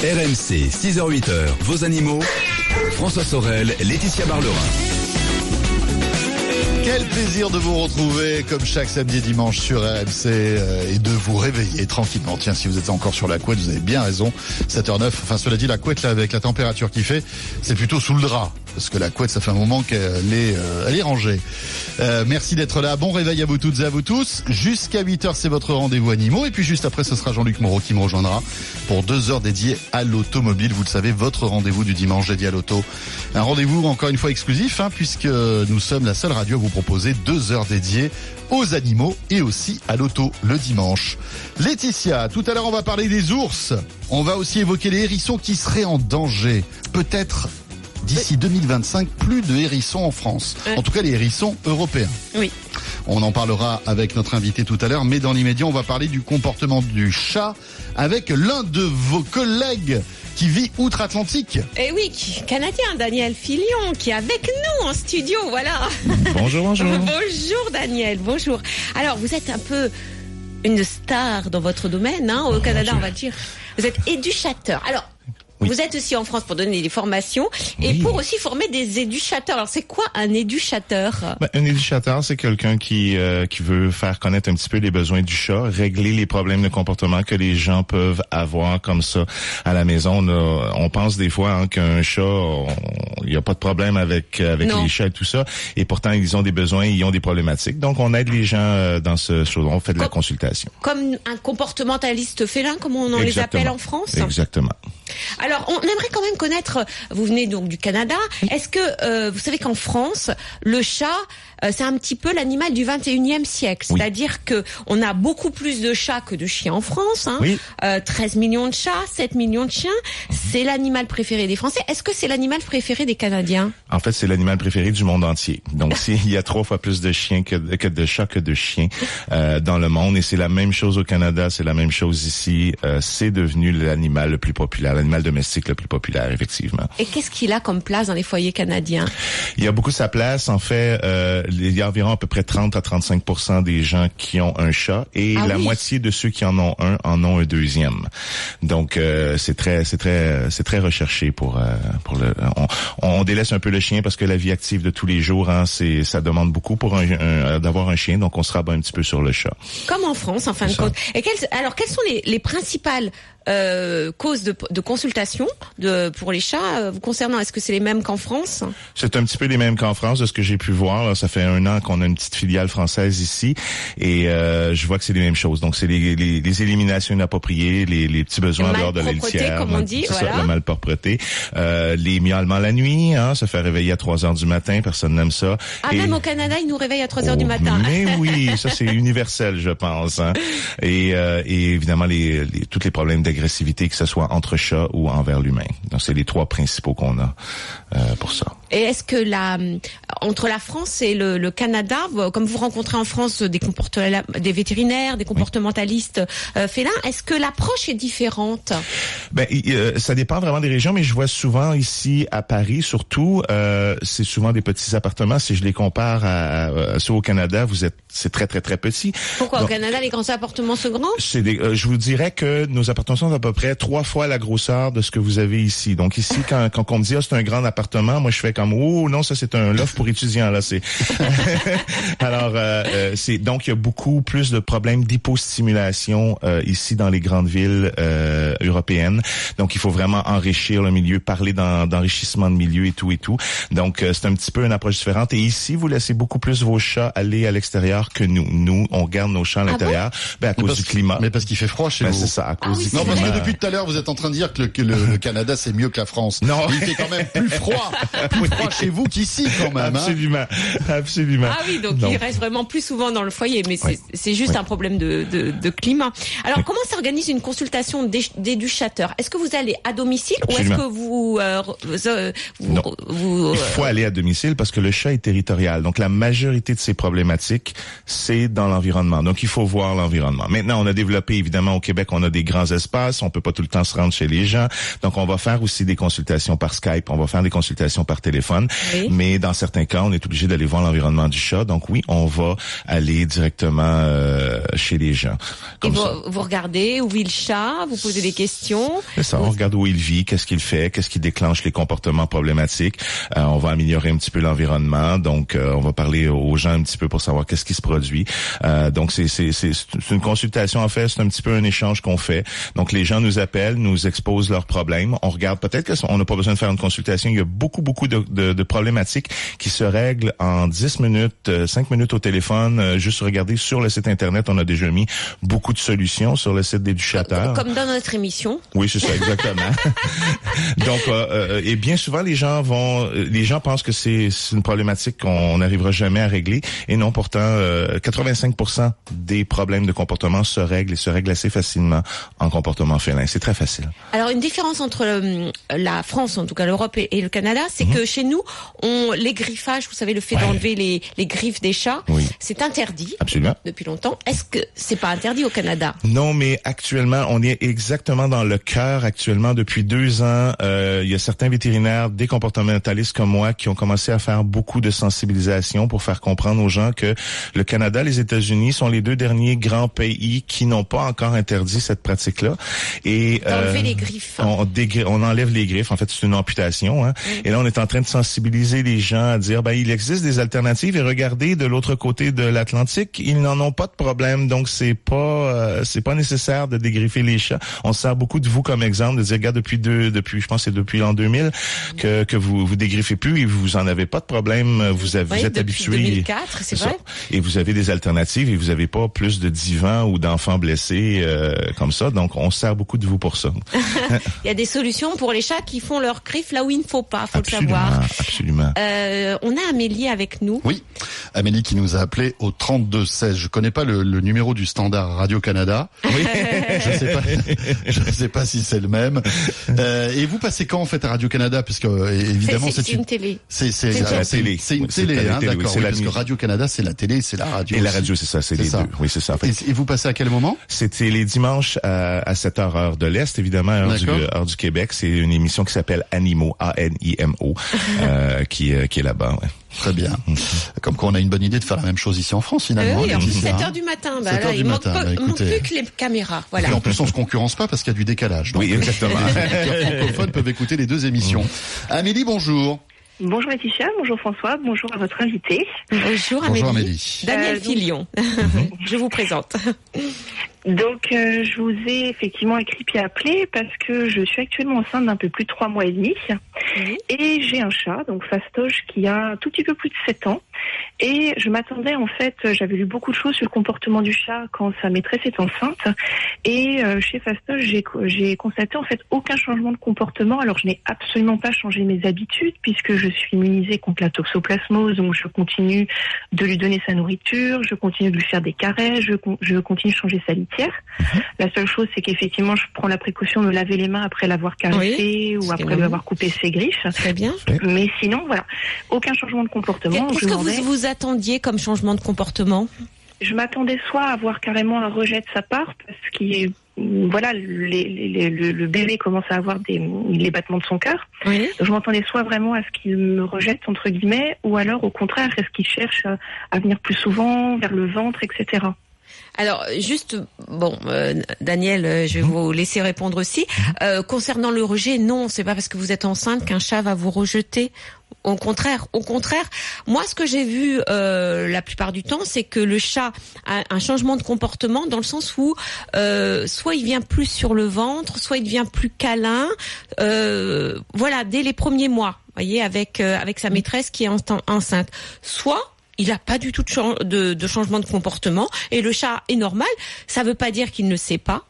RMC, 6h-8h, vos animaux. François Sorel, Laetitia Barlerin. Quel plaisir de vous retrouver comme chaque samedi et dimanche sur RMC euh, et de vous réveiller tranquillement. Tiens, si vous êtes encore sur la couette, vous avez bien raison. 7h09. Enfin, cela dit, la couette, là, avec la température qu'il fait, c'est plutôt sous le drap. Parce que la couette, ça fait un moment qu'elle est, euh, elle est rangée. Euh, merci d'être là. Bon réveil à vous toutes et à vous tous. Jusqu'à 8h, c'est votre rendez-vous animaux. Et puis juste après, ce sera Jean-Luc Moreau qui me rejoindra pour deux heures dédiées à l'automobile. Vous le savez, votre rendez-vous du dimanche dédié à l'auto. Un rendez-vous encore une fois exclusif, hein, puisque nous sommes la seule radio à vous proposer deux heures dédiées aux animaux et aussi à l'auto le dimanche. Laetitia, tout à l'heure on va parler des ours. On va aussi évoquer les hérissons qui seraient en danger. Peut-être d'ici 2025 plus de hérissons en France. Ouais. En tout cas les hérissons européens. Oui. On en parlera avec notre invité tout à l'heure, mais dans l'immédiat, on va parler du comportement du chat avec l'un de vos collègues qui vit outre-Atlantique. Et oui, qui- Canadien, Daniel Filion, qui est avec nous en studio, voilà. Bonjour, bonjour. bonjour Daniel, bonjour. Alors, vous êtes un peu une star dans votre domaine, hein, au Canada, on va dire. Vous êtes éducateur. Alors, Oui. vous êtes aussi en France pour donner des formations et Oui. pour aussi former des éducateurs. Alors, c'est quoi un éducateur Ben, un éducateur, c'est quelqu'un qui euh, qui veut faire connaître un petit peu les besoins du chat, régler les problèmes de comportement que les gens peuvent avoir comme ça à la maison. On, a- on pense des fois hein, qu'un chat, il n'y a pas de problème avec avec Non. les chats et tout ça, et pourtant ils ont des besoins, ils ont des problématiques. Donc on aide les gens euh, dans ce chose. On fait de la Com- consultation. Comme un comportementaliste félin, comme on en les appelle en France? Exactement. Alors, on aimerait quand même connaître, vous venez donc du Canada, est-ce que euh, vous savez qu'en France, le chat, c'est un petit peu l'animal du 21e siècle, Oui. c'est-à-dire que on a beaucoup plus de chats que de chiens en France, hein. Oui. Euh, 13 millions de chats, 7 millions de chiens, c'est l'animal préféré des Français. Est-ce que c'est l'animal préféré des Canadiens? En fait, c'est l'animal préféré du monde entier. Donc, s'il y a trois fois plus de chiens que de, que de chats que de chiens euh, dans le monde, et c'est la même chose au Canada, c'est la même chose ici. euh, c'est devenu l'animal le plus populaire, l'animal domestique le plus populaire, effectivement. Et qu'est-ce qu'il a comme place dans les foyers canadiens? Il y a beaucoup sa place. En fait, euh, il y a environ à peu près 30 à 35% des gens qui ont un chat et Ah la oui. moitié de ceux qui en ont un en ont un deuxième. Donc euh, c'est très c'est très c'est très recherché pour euh, pour le on, on délaisse un peu le chien parce que la vie active de tous les jours hein, c'est ça demande beaucoup pour un, un- d'avoir un chien donc on se rabat un petit peu sur le chat. Comme en France, en fin de compte. Et quelles, alors, quelles sont les, les principales euh, causes de, de consultation de, pour les chats euh, vous concernant Est-ce que c'est les mêmes qu'en France? C'est un petit peu les mêmes qu'en France, de ce que j'ai pu voir. là. Ça fait un an qu'on a une petite filiale française ici, et euh, je vois que c'est les mêmes choses. Donc, c'est les, les, les éliminations inappropriées, les, les petits besoins en dehors de la litière. comme on mal- dit, c'est ça, voilà. la malpropreté. Euh, les miaulements la nuit, hein, se faire réveiller à 3 heures du matin, personne n'aime ça. Ah, Et- même au Canada, ils nous réveillent à 3 heures du Oh, matin. Mais oui, ça c'est universel, je pense. hein. Et, euh, et évidemment, les, les, tous les problèmes que ce soit entre chats ou envers l'humain. Donc, c'est les trois principaux qu'on a euh, pour ça. Et est-ce que la, entre la France et le, le Canada, comme vous rencontrez en France des, des vétérinaires, des comportementalistes euh, félins, est-ce que l'approche est différente? Ben, euh, ça dépend vraiment des régions, mais je vois souvent ici à Paris, surtout, euh, c'est souvent des petits appartements. Si je les compare à, à ceux au Canada, vous êtes, c'est très très très petit. Pourquoi Donc, au Canada, les grands appartements sont grands? c'est euh, je vous dirais que nos appartements sont à peu près trois fois la grosseur de ce que vous avez ici. Donc ici, quand, quand on me dit ah, c'est un grand appartement, moi je fais comme oh non ça c'est un loft pour étudiants là. C'est alors euh, euh, c'est donc il y a beaucoup plus de problèmes d'hypostimulation euh, ici dans les grandes villes euh, européennes. Donc il faut vraiment enrichir le milieu, parler d'en- d'enrichissement de milieu et tout et tout. Donc euh, c'est un petit peu une approche différente. Et ici vous laissez beaucoup plus vos chats aller à l'extérieur que nous. Nous on garde nos chats à Ah bon? l'intérieur, ben, à Mais cause du climat. Mais parce qu'il fait froid chez Ben, vous. c'est ça, à cause Ah oui, du Non, parce que depuis tout à l'heure, vous êtes en train de dire que le, que le- le Canada, c'est mieux que la France. Non. Il fait quand même plus froid, plus froid chez vous qu'ici, quand même. hein. Absolument, absolument. Ah oui, donc Non. il reste vraiment plus souvent dans le foyer, mais c'est Ouais. c'est juste un problème de, de, de climat. Alors, comment s'organise une consultation d'é- d'éducateur Est-ce que vous allez à domicile Absolument. ou est-ce que vous, euh, vous, euh, vous, vous, Il euh, faut aller à domicile parce que le chat est territorial. Donc, la majorité de ses problématiques, c'est dans l'environnement. Donc, il faut voir l'environnement. Maintenant, on a développé, évidemment, au Québec, on a des grands espaces. On peut pas tout le temps se rendre chez les gens. Donc, on va faire aussi des consultations par Skype. On va faire des consultations par téléphone. Téléphone. Oui. Mais dans certains cas, on est obligé d'aller voir l'environnement du chat. Donc oui, on va aller directement euh, chez les gens. Et vous, ça. vous regardez où vit le chat, vous posez des questions. C'est ça, on regarde où il vit, qu'est-ce qu'il fait, qu'est-ce qui déclenche les comportements problématiques. Euh, on va améliorer un petit peu l'environnement, donc euh, on va parler aux gens un petit peu pour savoir qu'est-ce qui se produit. Euh, donc c'est c'est c'est c'est une consultation en fait, c'est un petit peu un échange qu'on fait. Donc les gens nous appellent, nous exposent leurs problèmes, on regarde peut-être qu'on n'a pas besoin de faire une consultation, il y a beaucoup beaucoup de, de, de problématiques qui se règlent en 10 minutes, euh, 5 minutes au téléphone, euh, juste regarder sur le site internet, on a déjà mis beaucoup de solutions sur le site des Duchateurs. Comme dans notre émission. Oui, c'est ça, exactement. Donc, euh, euh, et bien souvent, les gens vont, euh, les gens pensent que c'est une problématique qu'on n'arrivera jamais à régler, et non, pourtant, euh, 85% des problèmes de comportement se règlent et se règlent assez facilement en comportement félin. C'est très facile. Alors une différence entre euh, la France, en tout cas l'Europe et, et le Canada, c'est que chez nous, on les griffages, vous savez, le fait. Ouais. d'enlever les, les griffes des chats, Oui. c'est interdit Absolument. depuis longtemps. Est-ce que c'est pas interdit au Canada? Non, mais actuellement, on est exactement dans le cœur actuellement. Depuis deux ans, euh, il y a certains vétérinaires, des comportementalistes comme moi, qui ont commencé à faire beaucoup de sensibilisation pour faire comprendre aux gens que le Canada, les États-Unis sont les deux derniers grands pays qui n'ont pas encore interdit cette pratique-là. Et D'enlever les griffes. On enlève les griffes. En fait, c'est une amputation. Hein? Et là, on est en train de sensibiliser les gens à dire, ben, il existe des alternatives. Et regardez, de l'autre côté de l'Atlantique, ils n'en ont pas de problème. Donc, c'est pas, euh, c'est pas nécessaire de dégriffer les chats. On se sert beaucoup de vous comme exemple, de dire, regarde, depuis deux, depuis, je pense, c'est depuis l'an 2000 que que vous vous dégriffez plus et vous en avez pas de problème. Vous, avez, Oui, vous êtes habitué. 2004, c'est vrai. Et vous avez des alternatives et vous avez pas plus de divans ou d'enfants blessés euh, comme ça. Donc, on se sert beaucoup de vous pour ça. Il y a des solutions pour les chats qui font leurs griffes là où il ne faut pas, faut absolument, le savoir. Absolument. Euh, on a Amélie avec nous. Oui, Amélie qui nous a appelé au 32 16. Je connais pas le, le numéro du standard Radio Canada. Oui. je sais pas, je sais pas si c'est le même. Euh, et vous passez quand en fait à Radio Canada, puisque euh, C'est- évidemment C'est une télé. c'est c'est télé. une- c'est une télé, la hein, télé, d'accord. oui, parce que. Radio Canada c'est la télé, c'est la radio. Et la radio, c'est ça, c'est les ça. deux. Oui, c'est ça. En fait, Et, et vous passez à quel moment? C'était les dimanches à, à 7 heures heure de l'Est, évidemment, heure du, heure du Québec. C'est une émission qui s'appelle Animo, A-N-I-M-O, euh, qui, euh, qui est là-bas. ouais. Très bien. Comme quoi on a une bonne idée de faire la même chose ici en France finalement. Euh, oui, en plus Laetitia, 7 hein. heures du matin. Bah, 7 là, heures il du matin, bah, manque plus que les caméras. Voilà. Et en plus, on se concurrence pas parce qu'il y a du décalage. Donc, Oui, exactement. les francophones peuvent écouter les deux émissions. Amélie, bonjour. Bonjour Laetitia, bonjour François, bonjour à votre invité. Bonjour Amélie. Bonjour Amélie. Daniel Euh, Filion. Je vous présente. Donc euh, je vous ai effectivement écrit puis appelé parce que je suis actuellement enceinte d'un peu plus de trois mois et demi Oui. et j'ai un chat, donc Fastoche, qui a un tout petit peu plus de 7 ans. Et je m'attendais en fait, j'avais lu beaucoup de choses sur le comportement du chat quand sa maîtresse est enceinte. Et euh, chez Fastoche, j'ai constaté en fait aucun changement de comportement. Alors je n'ai absolument pas changé mes habitudes puisque je suis immunisée contre la toxoplasmose, donc je continue de lui donner sa nourriture, je continue de lui faire des carrés, je, con- je continue de changer sa litière. La seule chose, c'est qu'effectivement, je prends la précaution de me laver les mains après l'avoir caressé ou ce après lui avoir coupé ses griffes. Très bien. Mais sinon, voilà, aucun changement de comportement. Qu'est-ce Je que vous vous attendiez comme changement de comportement? Je m'attendais soit à avoir carrément un rejet de sa part, parce qu'il est voilà, les- les- les- le, le bébé commence à avoir des, les battements de son cœur. Oui. Je m'attendais soit vraiment à ce qu'il me rejette, entre guillemets, ou alors au contraire, est-ce qu'il cherche à, à venir plus souvent vers le ventre, etc. Alors, juste, bon, euh, Daniel, euh, je vais vous laisser répondre aussi. Euh, concernant le rejet, non, c'est pas parce que vous êtes enceinte qu'un chat va vous rejeter. Au contraire, au contraire, moi, ce que j'ai vu euh, la plupart du temps, c'est que le chat a un changement de comportement dans le sens où euh, soit il vient plus sur le ventre, soit il devient plus câlin. Euh, voilà, dès les premiers mois, voyez, avec euh, avec sa maîtresse qui est en- enceinte. Soit il n'a pas du tout de, chan- de, de changement de comportement et le chat est normal. Ça veut pas dire qu'il ne sait pas.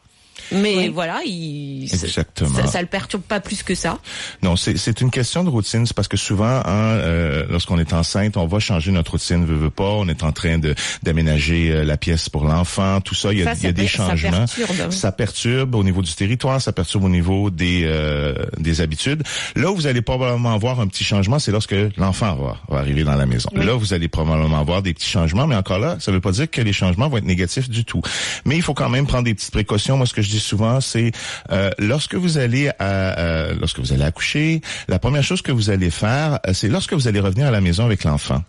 Mais Oui. voilà, il, Exactement. Ça, ça le perturbe pas plus que ça. Non, c'est c'est une question de routine. C'est parce que souvent, hein, euh, lorsqu'on est enceinte, on va changer notre routine, veut, veut pas. On est en train de d'aménager euh, la pièce pour l'enfant, tout ça. Il y a, Ça, il y a ça des ça changements. perturbe. Ça perturbe au niveau du territoire, ça perturbe au niveau des euh, des habitudes. Là où vous allez probablement avoir un petit changement, c'est lorsque l'enfant va, va arriver dans la maison. Là, vous allez probablement avoir des petits changements, mais encore là, ça veut pas dire que les changements vont être négatifs du tout. Mais il faut quand même prendre des petites précautions. Moi, ce que je dis souvent, c'est euh, lorsque vous allez à, euh, lorsque vous allez accoucher, la première chose que vous allez faire, euh, c'est lorsque vous allez revenir à la maison avec l'enfant,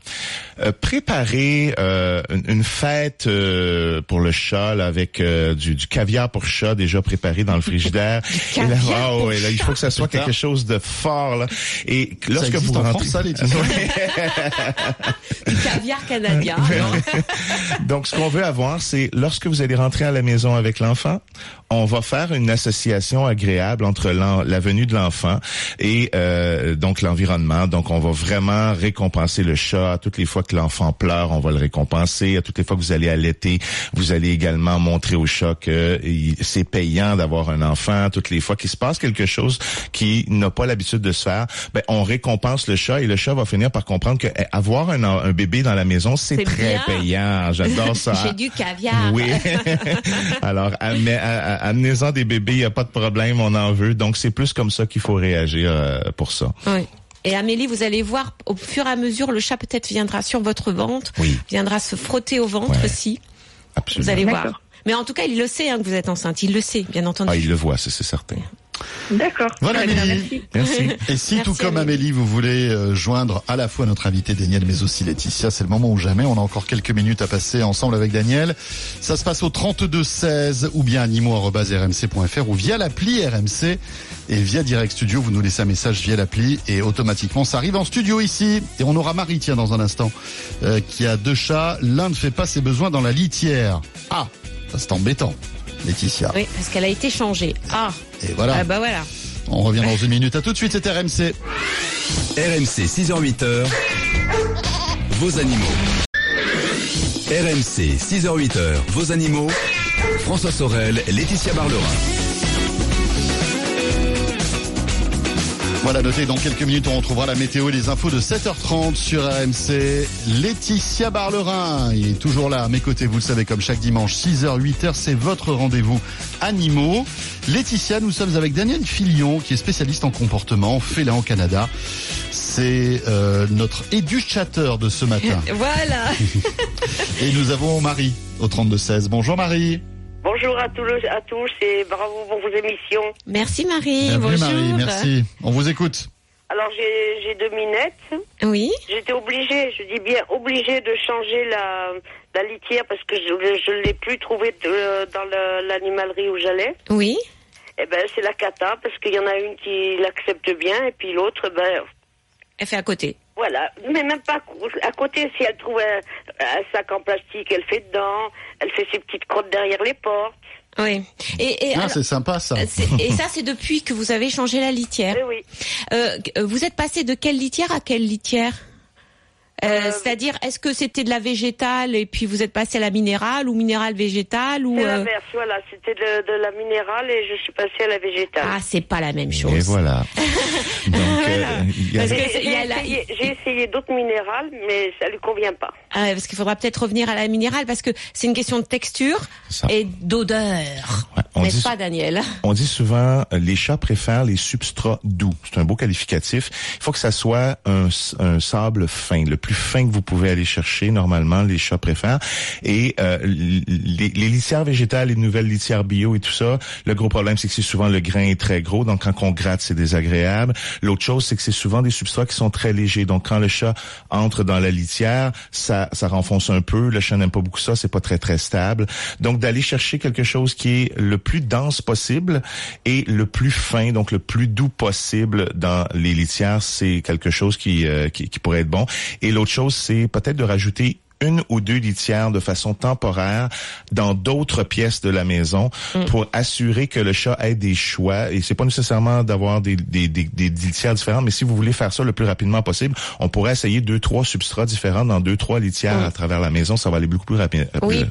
euh, préparer euh, une, une fête euh, pour le chat là, avec euh, du, du caviar pour chat déjà préparé dans le frigidaire. Et là, ouais, il faut que ça soit quelque chose de fort là. Et lorsque vous en rentrez, France, ça, Laetitia Du caviar canadien. Donc, ce qu'on veut avoir, c'est lorsque vous allez rentrer à la maison avec l'enfant, on va faire une association agréable entre la venue de l'enfant et euh, donc l'environnement. Donc, on va vraiment récompenser le chat. Toutes les fois que l'enfant pleure, on va le récompenser. À toutes les fois que vous allez allaiter, vous allez également montrer au chat que c'est payant d'avoir un enfant. Toutes les fois qu'il se passe quelque chose qui n'a pas l'habitude de se faire, ben, on récompense le chat et le chat va finir par comprendre que eh, avoir un, un bébé dans la maison, c'est très bien. payant. J'adore ça. J'ai du caviar. Oui. Alors, amenez- a- a- amenez-en des bébés, il n'y a pas de problème, on en veut. Donc, c'est plus comme ça qu'il faut réagir euh, pour ça. Oui. Et Amélie, vous allez voir, au fur et à mesure, le chat peut-être viendra sur votre ventre, Oui. viendra se frotter au ventre Ouais. aussi. Absolument. Vous allez voir. Mais en tout cas, il le sait hein, que vous êtes enceinte. Il le sait, bien entendu. Ah, il le voit, c'est c'est certain. D'accord. Voilà, Amélie. merci. Merci. Et si Merci, tout comme Amélie. Amélie, vous voulez euh, joindre à la fois notre invité Daniel, mais aussi Laetitia, c'est le moment ou jamais. On a encore quelques minutes à passer ensemble avec Daniel. Ça se passe au 32 16 ou bien animo@rmc.fr ou via l'appli RMC et via Direct Studio. Vous nous laissez un message via l'appli et automatiquement ça arrive en studio ici. Et on aura Marie, tiens, dans un instant, euh, qui a deux chats. L'un ne fait pas ses besoins dans la litière. Ah, ça c'est embêtant. Laetitia. Oui, parce qu'elle a été changée. Ah, Et voilà. ah bah voilà. On revient dans une minute. À tout de suite, c'est RMC. RMC 6h-8h, vos animaux. RMC 6h-8h, vos animaux. François Sorel, Laetitia Barlerin. Voilà, notez, dans quelques minutes, on retrouvera la météo et les infos de 7h30 sur RMC. Laetitia Barlerin est toujours là à mes côtés, vous le savez, comme chaque dimanche, 6h, 8h, c'est votre rendez-vous animaux. Laetitia, nous sommes avec Daniel Filion, qui est spécialiste en comportement félin au Canada. C'est euh, notre éducateur de ce matin. Voilà. Et nous avons Marie au 32-16. Bonjour Marie. Bonjour à tous, le- à tous et bravo pour vos émissions. Merci Marie. Bienvenue Bonjour. Marie, merci. On vous écoute. Alors j'ai j'ai deux minettes. Oui. J'étais obligée, je dis bien obligée de changer la, la litière parce que je ne l'ai plus trouvée de- dans le- l'animalerie où j'allais. Oui. Eh ben c'est la cata parce qu'il y en a une qui l'accepte bien et puis l'autre ben Elle fait à côté. Voilà. Mais même pas à côté si elle trouve un, un sac en plastique, elle fait dedans. Elle fait ses petites crottes derrière les portes. Oui. Et, et, Ah, c'est sympa ça. et ça, c'est depuis que vous avez changé la litière. Eh oui. Euh, vous êtes passé de quelle litière à quelle litière? Euh, Euh, C'est-à-dire, est-ce que c'était de la végétale et puis vous êtes passé à la minérale ou minérale végétale ou euh, l'inverse, voilà. C'était de, de la minérale et je suis passée à la végétale. Ah, c'est pas la même Et chose. voilà. Donc, euh, il y a- Parce que J'ai essayé, j'ai essayé d'autres minérales, mais ça lui convient pas. Ah, parce qu'il faudra peut-être revenir à la minérale parce que c'est une question de texture Ça. et d'odeur. Ouais, on N'est-ce dit- pas, Daniel? On dit souvent, les chats préfèrent les substrats doux. C'est un beau qualificatif. Il faut que ça soit un, un sable fin, le plus fin que vous pouvez aller chercher. Normalement, les chats préfèrent. Et euh, les, les litières végétales, les nouvelles litières bio et tout ça, le gros problème, c'est que c'est souvent le grain est très gros. Donc, quand on gratte, c'est désagréable. L'autre chose, c'est que c'est souvent des substrats qui sont très légers. Donc, quand le chat entre dans la litière, ça, ça renfonce un peu. Le chat n'aime pas beaucoup ça. C'est pas très, très stable. Donc, d'aller chercher quelque chose qui est le plus dense possible et le plus fin, donc le plus doux possible dans les litières, c'est quelque chose qui, euh, qui, qui pourrait être bon. Et l'autre chose, c'est peut-être de rajouter une ou deux litières de façon temporaire dans d'autres pièces de la maison pour assurer que le chat ait des choix. Et c'est pas nécessairement d'avoir des, des, des, des litières différentes, mais si vous voulez faire ça le plus rapidement possible, on pourrait essayer deux, trois substrats différents dans deux, trois litières à travers la maison. Ça va aller beaucoup plus rapide. Oui.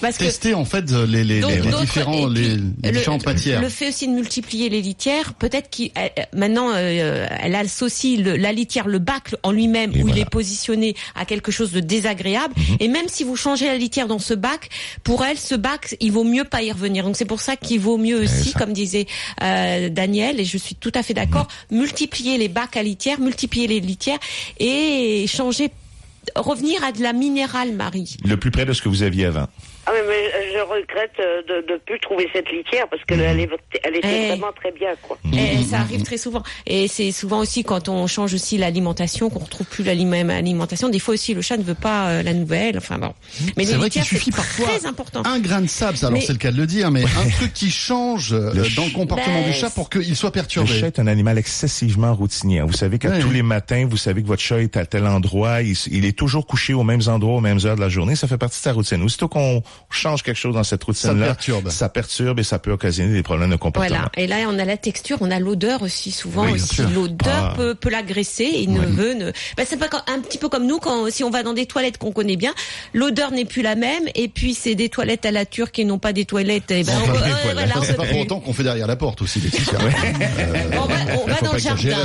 Parce que Tester en fait les, les, Donc, les, différents, les, les le- différentes matières. Le fait aussi de multiplier les litières, peut-être qu'il euh, maintenant euh, elle associe le, la litière, le bac en lui-même où il voilà. est positionné à quelque chose de désagréable. Mhm. Et même si vous changez la litière dans ce bac, pour elle, ce bac, il vaut mieux pas y revenir. Donc c'est pour ça qu'il vaut mieux aussi, ça. comme disait euh, Daniel, et je suis tout à fait d'accord, Mhm. multiplier les bacs à litière, multiplier les litières et changer, revenir à de la minérale, Marie. Le plus près de ce que vous aviez avant. Ah mais, mais, je regrette euh, de ne plus trouver cette litière parce qu'elle elle est, elle était Eh. vraiment très bien quoi. Et ça arrive très souvent. Et c'est souvent aussi quand on change aussi l'alimentation, qu'on retrouve plus la même alimentation. Des fois aussi, le chat ne veut pas euh, la nouvelle. Enfin bon. Mais C'est les vrai qu'il litières, suffit c'est parfois très important. un grain de sable, alors Mais- c'est le cas de le dire, mais un truc qui change euh, Le dans le comportement Ben, du chat pour qu'il soit Le perturbé. chat est un animal excessivement routinier. Vous savez qu'à Ouais. tous les matins, vous savez que votre chat est à tel endroit, il est toujours couché aux mêmes endroits, aux mêmes heures de la journée. Ça fait partie de sa routine. Aussitôt qu'on change quelque chose dans cette routine-là, perturbe. ça perturbe et ça peut occasionner des problèmes de comportement. Voilà. Et là, on a la texture, on a l'odeur aussi. Souvent Oui, aussi, l'odeur Ah. peut, peut l'agresser. Il ne veut ne. Ben, c'est pas un petit peu comme nous quand si on va dans des toilettes qu'on connaît bien, l'odeur n'est plus la même. Et puis c'est des toilettes à la turque et non pas des toilettes. Et ben, on, ouais, voilà. on c'est pas pour autant qu'on fait derrière la porte aussi, Laetitia. Euh, On va, on va dans le jardin.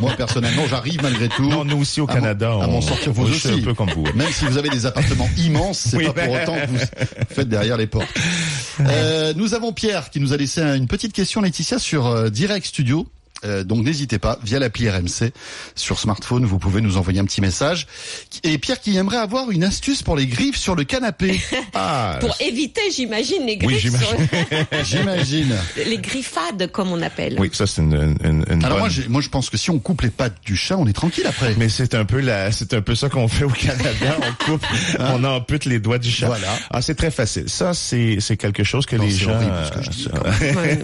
Moi, personnellement, j'arrive malgré tout. Non, nous aussi au à Canada, à m'en on, sortir vous on aussi. un peu comme vous. Même si vous avez des appartements immenses, c'est Oui. pas pour autant que vous faites derrière les portes. Euh, nous avons Pierre qui nous a laissé une petite question, Laetitia, sur euh, Direct Studio. Euh, donc n'hésitez pas, via l'appli RMC sur smartphone, vous pouvez nous envoyer un petit message. Et Pierre qui aimerait avoir une astuce pour les griffes sur le canapé. Ah, Pour éviter, j'imagine, les Oui, griffes, j'imagine. sur- J'imagine. les griffades, comme on appelle. oui, ça c'est une, une, une Alors bonne- moi, moi, je pense que si on coupe les pattes du chat, on est tranquille après. Mais c'est un peu la, c'est un peu ça qu'on fait au Canada. On coupe, on ampute les doigts du chat. Voilà. Ah, c'est très facile. Ça, c'est, c'est quelque chose que Non, les gens. horrible, ce que je dis, euh.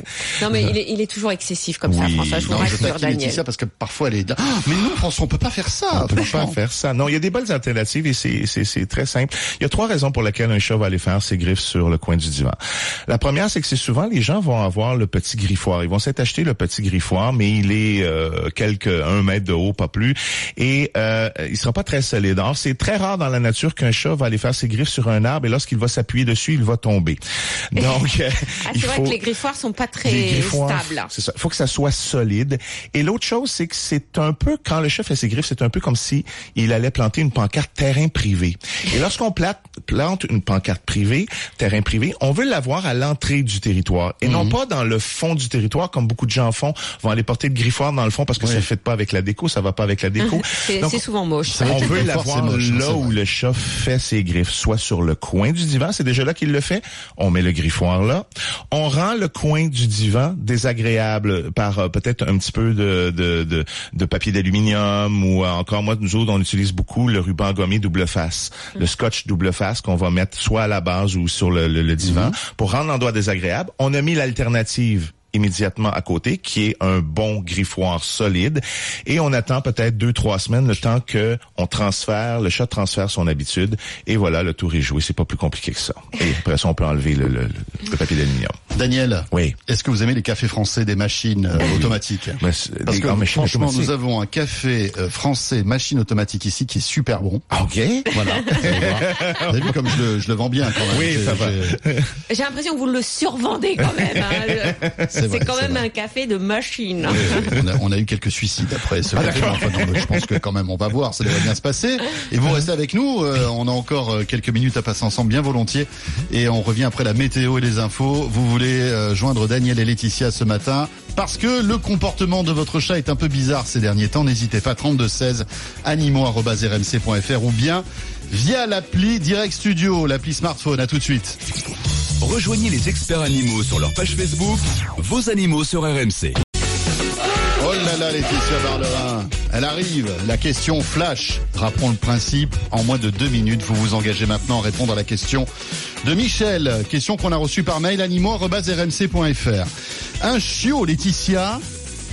Non, mais il est, il est toujours excessif comme ça, Oui. François. Je vous Non, je rassure, taquine Daniel. Laetitia parce que parfois elle est. Ah, mais non, François, on peut pas faire ça. On peut pas faire ça. Non, il y a des bonnes alternatives et c'est, c'est, c'est très simple. Il y a trois raisons pour lesquelles un chat va aller faire ses griffes sur le coin du divan. La première, c'est que c'est souvent les gens vont avoir le petit griffoir. Ils vont s'être acheté le petit griffoir, mais il est euh, quelques un mètre de haut, pas plus, et euh, il sera pas très solide. Alors, c'est très rare dans la nature qu'un chat va aller faire ses griffes sur un arbre et lorsqu'il va s'appuyer dessus, il va tomber. Donc, euh, Ah, c'est vrai faut que les griffoirs sont pas très stables. C'est ça. Il faut que ça soit solide. Et l'autre chose, c'est que c'est un peu, quand le chat fait ses griffes, c'est un peu comme si il allait planter une pancarte terrain privé. Et lorsqu'on plante une pancarte privée, terrain privé, on veut l'avoir à l'entrée du territoire et Mhm. non pas dans le fond du territoire comme beaucoup de gens font, vont aller porter le griffoir dans le fond parce que ça ne fait pas avec la déco, ça va pas avec la déco. C'est souvent moche. Ça on veut l'avoir là où le chat fait ses griffes, soit sur le coin du divan, c'est déjà là qu'il le fait. On met le griffoir là. On rend le coin du divan désagréable par euh, peut-être un petit peu de, de, de, de papier d'aluminium ou euh, encore moi, nous autres, on utilise beaucoup le ruban gommé double face, le scotch double face qu'on va mettre soit à la base ou sur le, le- le divan pour rendre l'endroit désagréable. On a mis l'alternative immédiatement à côté, qui est un bon griffoir solide. Et on attend peut-être deux, trois semaines, le temps que on transfère, le chat transfère son habitude. Et voilà, le tour est joué. C'est pas plus compliqué que ça. Et après ça, on peut enlever le, le- le papier d'aluminium. Daniel, Oui. est-ce que vous aimez les cafés français des machines euh, automatiques Mais c'est- Parce des que franchement, automatiques. nous avons un café euh, français machine automatique ici qui est super bon. Ah, OK. Voilà. Vous avez vu comme je le, je le vends bien quand même. Oui, J'ai- ça va. j'ai- l'impression que vous le survendez quand même. hein. C'est quand même vrai. un café de machine. on, a, on a eu quelques suicides après ce enfin, non, mais je pense que quand même on va voir, ça devrait bien se passer. Et vous restez avec nous, euh, on a encore euh, quelques minutes à passer ensemble, bien volontiers. Et on revient après la météo et les infos. Vous voulez euh, joindre Daniel et Laetitia ce matin parce que le comportement de votre chat est un peu bizarre ces derniers temps. N'hésitez pas 32 16 animaux@rmc.fr ou bien via l'appli Direct Studio, l'appli smartphone. À tout de suite. Rejoignez les experts animaux sur leur page Facebook, vos animaux sur RMC. Là, Laetitia Barlerin. Elle arrive. La question flash. Rappelons le principe. En moins de deux minutes, vous vous engagez maintenant à répondre à la question de Michel. Question qu'on a reçue par mail animaux.rmc.fr. Un chiot, Laetitia.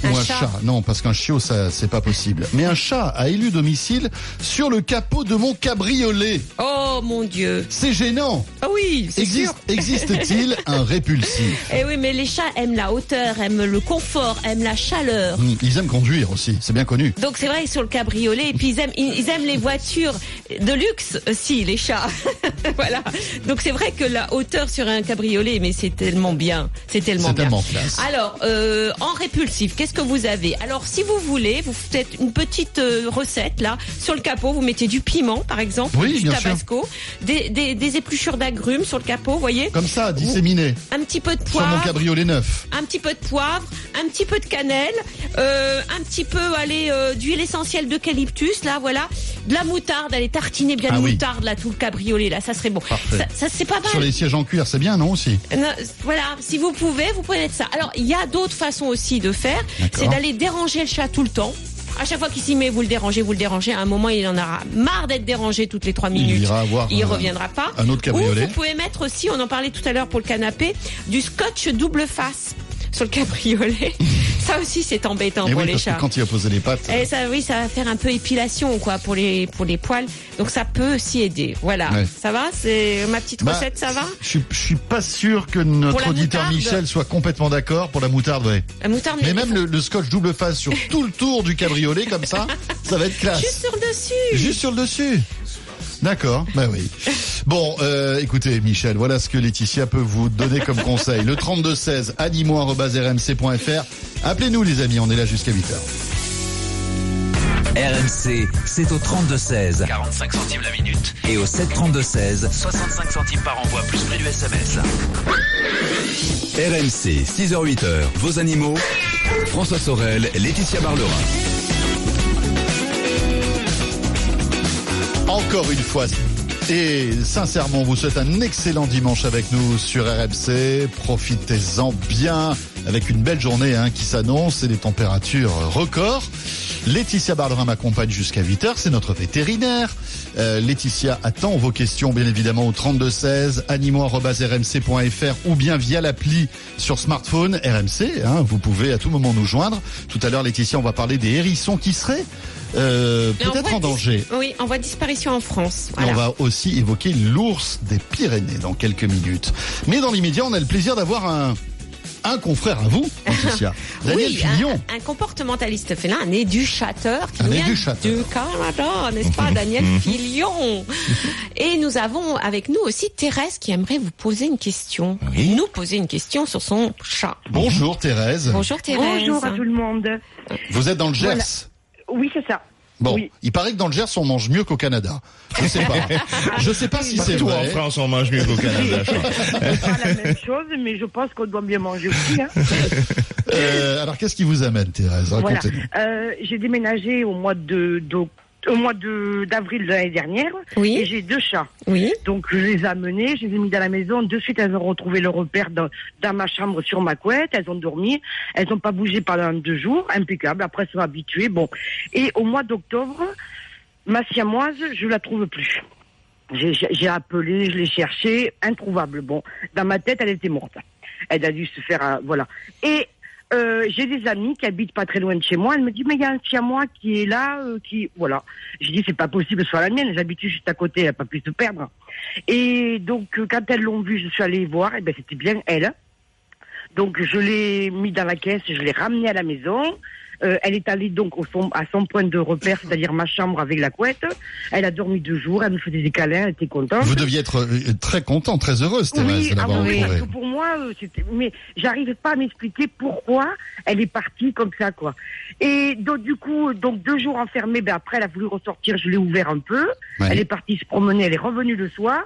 Un ou un chat. chat. Non, parce qu'un chiot, ça, c'est pas possible. Mais un chat a élu domicile sur le capot de mon cabriolet. Oh mon Dieu. C'est gênant. Ah oui, c'est. Existe, existe-t-il un répulsif Eh oui, mais les chats aiment la hauteur, aiment le confort, aiment la chaleur. Hmm, Ils aiment conduire aussi, c'est bien connu. Donc c'est vrai sur le cabriolet et puis ils aiment ils ils aiment les voitures de luxe aussi les chats. voilà. Donc c'est vrai que la hauteur sur un cabriolet mais c'est tellement bien, c'est tellement C'est bien. tellement classe. Alors euh, en répulsif, qu'est-ce que vous avez Alors si vous voulez, vous faites une petite euh, recette là sur le capot, vous mettez du piment par exemple, Oui, du tabasco, des, des, des épluchures d'agrumes sur le capot, voyez Comme ça, disséminé. Un petit peu de Sur mon poivre, cabriolet neuf. un petit peu de poivre, un petit peu de cannelle, euh, un petit peu allez euh, d'huile essentielle d'eucalyptus là, voilà, de la moutarde, allez tartiner bien Ah de oui. moutarde là, tout le cabriolet là, ça serait bon. Parfait. Ça, ça, c'est pas mal. Sur les sièges en cuir, c'est bien, non aussi Non, voilà, si vous pouvez, vous prenez de ça. Alors, il y a d'autres façons aussi de faire. C'est d'aller déranger le chat tout le temps. À chaque fois qu'il s'y met, vous le dérangez, vous le dérangez. À un moment, il en aura marre d'être dérangé toutes les trois minutes. ira avoir Il un- reviendra pas. un autre cabriolet. Ou vous pouvez mettre aussi, on en parlait tout à l'heure pour le canapé, du scotch double face sur le cabriolet. ça aussi, c'est embêtant Et pour Eh oui, les parce chats. que quand il a posé les pattes. Et ça, oui, ça va faire un peu épilation, quoi, pour les, pour les poils. Donc ça peut aussi aider. Voilà. Ouais. Ça va? C'est ma petite Bah, recette, ça va? Je suis- je suis pas sûr que notre auditeur moutarde? Michel soit complètement d'accord pour la moutarde, ouais. La moutarde, Mais même le, le scotch double face sur tout le tour du cabriolet comme ça, ça va être classe. Juste sur le dessus. Juste sur le dessus. D'accord, bah oui. Bon, euh, écoutez, Michel, voilà ce que Laetitia peut vous donner comme conseil. Le 3216, animaux.rmc.fr. Appelez-nous, les amis, on est là jusqu'à 8h. RMC, c'est au 32-16 45 centimes la minute. et au 732-16. 65 centimes par envoi, plus prix du SMS. RMC, 6h-8h, vos animaux. François Sorel, Laetitia Barlerin. Encore une fois. Et sincèrement, on vous souhaite un excellent dimanche avec nous sur RMC. Profitez-en bien avec une belle journée hein, qui s'annonce et des températures records. Laetitia Barlerin m'accompagne jusqu'à 8h, c'est notre vétérinaire. Euh, Laetitia attend vos questions bien évidemment au 3216 animaux.rmc.fr ou bien via l'appli sur smartphone RMC. hein, vous pouvez à tout moment nous joindre. Tout à l'heure Laetitia, on va parler des hérissons qui seraient euh, en peut-être en danger. Oui, en voie de disparition en France. Voilà. On va aussi évoquer l'ours des Pyrénées dans quelques minutes. Mais dans l'immédiat, on a le plaisir d'avoir un, un confrère à vous, Laetitia. Daniel oui, Fillon. un, un comportementaliste félin, un éducateur qui Un vient éducateur. du Canada, n'est-ce pas, Daniel Filion Et nous avons avec nous aussi Thérèse qui aimerait vous poser une question. Oui. Nous poser une question sur son chat. Bonjour Thérèse. Bonjour Thérèse. Bonjour à tout le monde. Vous êtes dans le Gers. Voilà. Oui, c'est ça. Bon, Oui. il paraît que dans le Gers, on mange mieux qu'au Canada. Je sais pas. Je sais pas si c'est Partout en vrai. France, on mange mieux qu'au Canada, je crois. C'est pas la même chose, mais je pense qu'on doit bien manger aussi. Hein. Euh, alors, qu'est-ce qui vous amène, Thérèse? Voilà. Euh, j'ai déménagé au mois de, d'oc- au mois de d'avril de l'année dernière Oui. et j'ai deux chats. Oui. Donc je les ai amenés, je les ai mis dans la maison. De suite, elles ont retrouvé le repère dans, dans ma chambre sur ma couette. Elles ont dormi. Elles n'ont pas bougé pendant deux jours, impeccable. Après, elles sont habituées. Bon. Et au mois d'octobre, ma siamoise, je la trouve plus. J'ai- appelé, je l'ai cherchée, introuvable. Bon, dans ma tête, elle était morte. Elle a dû se faire, un- voilà. Et euh, j'ai des amis qui habitent pas très loin de chez moi. Elle me dit mais il y a un siamois qui est là, euh, qui voilà. Je dis c'est pas possible soit la mienne. J'habite juste à côté, elle a pas pu se perdre. Et donc euh, quand elles l'ont vu, je suis allée voir. Et ben c'était bien elle. Donc je l'ai mis dans la caisse, je l'ai ramenée à la maison. Euh, elle est allée donc au son- à son point de repère, c'est-à-dire ma chambre avec la couette. Elle a dormi deux jours, elle me faisait des câlins, elle était contente. Vous deviez être euh, très content, très heureuse, Thérèse, Oui, ah oui, retrouvée. parce que pour moi, euh. Mais j'arrive pas à m'expliquer pourquoi elle est partie comme ça, quoi. Et donc du coup, donc deux jours enfermée. Ben après, elle a voulu ressortir. Je l'ai ouvert un peu. Ouais. Elle est partie se promener. Elle est revenue le soir.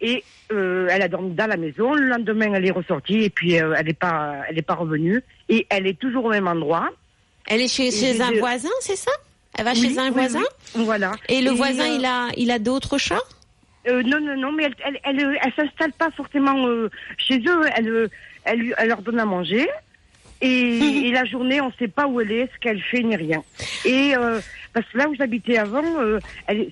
Et euh, elle a dormi dans la maison. Le lendemain, elle est ressortie et puis euh, elle est pas, elle est pas revenue. Et elle est toujours au même endroit. Elle est chez, un deux- voisin, c'est ça? Elle va Oui, chez un oui, voisin? oui. Voilà. Et le Et, voisin, euh, il a, il a d'autres chats? Euh, non, non, non, mais elle, elle, elle, euh, elle s'installe pas forcément euh, chez eux. Elle, euh, elle, elle leur donne à manger. Et, et la journée, on sait pas où elle est, ce qu'elle fait, ni rien. Et euh, parce que là où j'habitais avant, euh,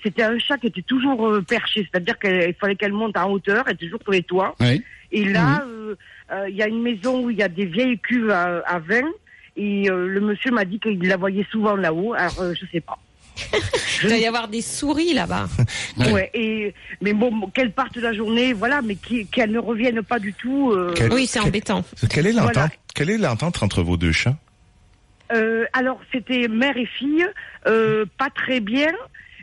c'était un chat qui était toujours euh, perché, c'est-à-dire qu'il fallait qu'elle monte en hauteur, elle était toujours sur les toits. Oui. Et là, euh, euh, il y a une maison où il y a des vieilles cuves à, à vin. Et euh, le monsieur m'a dit qu'il la voyait souvent là-haut. Alors, euh, je sais pas. Il doit y avoir des souris là-bas. Ouais. Ouais. et mais bon, qu'elle parte la journée, voilà, mais qui- qu'elle ne revienne pas du tout. euh, Quel- Oui, c'est quel- embêtant. Quelle est l'entente, Voilà. quelle est l'entente entre vos deux chats? euh, alors, c'était mère et fille, euh, pas très bien,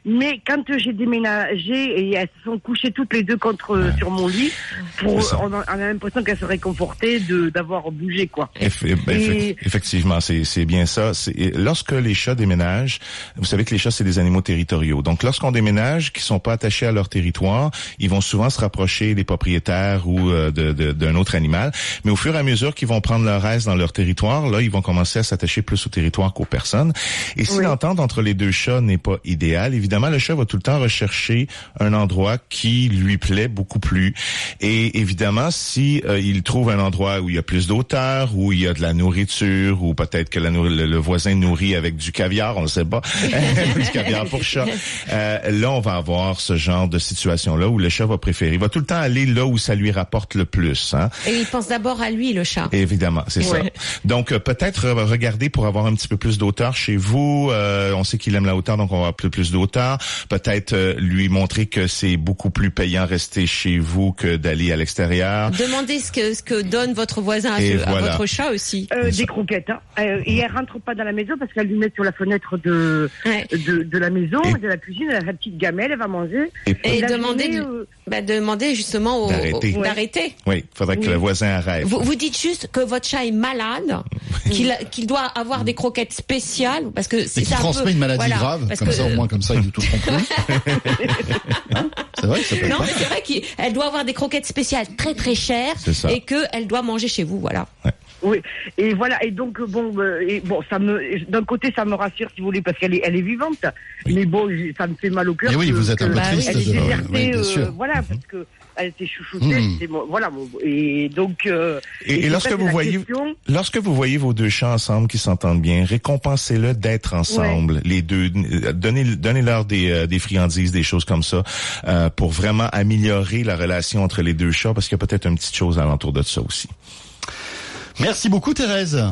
Mais quand j'ai déménagé et elles se sont couchées toutes les deux contre euh, sur mon lit, pour, on a, on a l'impression qu'elles se réconfortaient de d'avoir bougé quoi. Eff- Et- effect- Effectivement, c'est c'est bien ça. Lorsque les chats déménagent, vous savez que les chats c'est des animaux territoriaux. Donc lorsqu'on déménage, qui sont pas attachés à leur territoire, ils vont souvent se rapprocher des propriétaires ou euh, de- de- d'un autre animal. Mais au fur et à mesure qu'ils vont prendre leur aise dans leur territoire, là ils vont commencer à s'attacher plus au territoire qu'aux personnes. Et si Oui. l'entente entre les deux chats n'est pas idéale, évidemment le chat va tout le temps rechercher un endroit qui lui plaît beaucoup plus. Et évidemment, si euh, il trouve un endroit où il y a plus d'auteur, où il y a de la nourriture, ou peut-être que la le, le voisin nourrit avec du caviar, on ne sait pas, du caviar pour chat. Euh, là, on va avoir ce genre de situation-là où le chat va préférer. Il va tout le temps aller là où ça lui rapporte le plus. Hein? Et il pense d'abord à lui, le chat. Évidemment, c'est Ouais. ça. Donc euh, peut-être regarder pour avoir un petit peu plus d'auteur chez vous. Euh, on sait qu'il aime la hauteur, donc on va avoir plus, plus d'auteur. Peut-être euh, lui montrer que c'est beaucoup plus payant rester chez vous que d'aller à l'extérieur. Demandez ce que, ce que donne votre voisin à, Et votre chat aussi. Euh, des croquettes. Hein. Euh, et elle rentre pas dans la maison parce qu'elle lui met sur la fenêtre de Ouais. de, de la maison, Et- de la cuisine, elle a sa petite gamelle, elle va manger. Et, Et la demandez, journée, euh, bah, demandez justement au, D'arrêter. au- d'arrêter. oui, faudrait que Oui. le voisin arrête. Vous, vous dites juste que votre chat est malade, qu'il doit avoir des croquettes spéciales, parce que Et c'est transmet peu- une maladie voilà, grave, comme que- ça au moins comme ça ils ne toucheront plus. Hein c'est vrai que ça peut Non, mais c'est vrai qu'elle doit avoir des croquettes spéciales très très chères et qu'elle doit manger chez vous, voilà. Oui, et voilà, et donc bon, euh, et bon, ça me, d'un côté, ça me rassure, si vous voulez, parce qu'elle est, elle est vivante. Mais bon, ça me fait mal au cœur. Mais oui, que- vous êtes un peu oui, triste Elle est de- désertée, oui, bien euh, voilà, parce que elle était chouchoutée. Hmm. mon- voilà, mon- et donc. euh, Et, lorsque vous voyez, question. lorsque vous voyez vos deux chats ensemble qui s'entendent bien, récompensez-le d'être ensemble, les deux. Donnez, donnez-leur des, euh, des friandises, des choses comme ça, euh, pour vraiment améliorer la relation entre les deux chats, parce qu'il y a peut-être une petite chose alentour de ça aussi. Merci beaucoup Thérèse.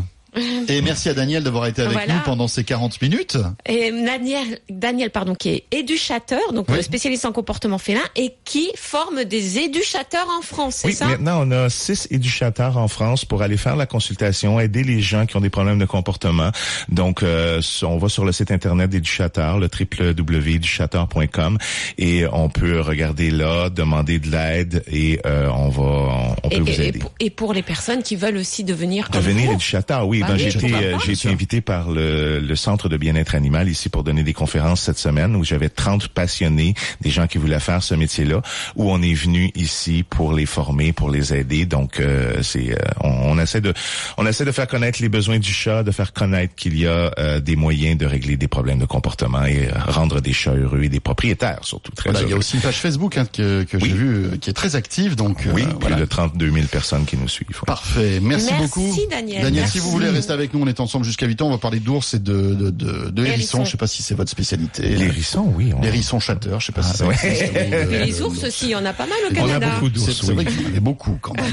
Et merci à Daniel d'avoir été avec Voilà. nous pendant ces 40 minutes. Et Daniel, Daniel pardon, qui est éducateur, donc Oui. spécialiste en comportement félin, et qui forme des éducateurs en France, c'est Oui, ça? maintenant on a six éducateurs en France pour aller faire la consultation, aider les gens qui ont des problèmes de comportement. Donc, euh, on va sur le site internet d'Éducateur, le www.educateur.com, et on peut regarder là, demander de l'aide, et euh, on va, on, on peut et, vous et aider. pour, et pour les personnes qui veulent aussi devenir comme Devenir éducateur, oui. Bah Ben, j'ai été, euh, j'ai été invité par le, le Centre de bien-être animal ici pour donner des conférences cette semaine où j'avais 30 passionnés, des gens qui voulaient faire ce métier-là, où on est venu ici pour les former, pour les aider. Donc, euh, c'est, euh, on, on essaie de, on essaie de faire connaître les besoins du chat, de faire connaître qu'il y a euh, des moyens de régler des problèmes de comportement et rendre des chats heureux et des propriétaires surtout très Voilà, il y a aussi une page Facebook hein, que, que Oui. j'ai vue euh, qui est très active. Donc euh, Oui, plus voilà. de 32 000 personnes qui nous suivent. Parfait, merci, Merci, beaucoup. Daniel. Daniel, Merci. si vous voulez rester avec nous, on est ensemble jusqu'à 8 ans. On va parler d'ours et de, de, de, de hérissons. Je sais pas si c'est votre spécialité. Les hérissons, oui. on- Les hérissons chatteurs, je sais pas si Ah, ça ouais. Oui, les ours aussi, il y en a pas mal au On a Canada. beaucoup C'est d'ours, c'est oui. vrai qu'il y en avait beaucoup quand même.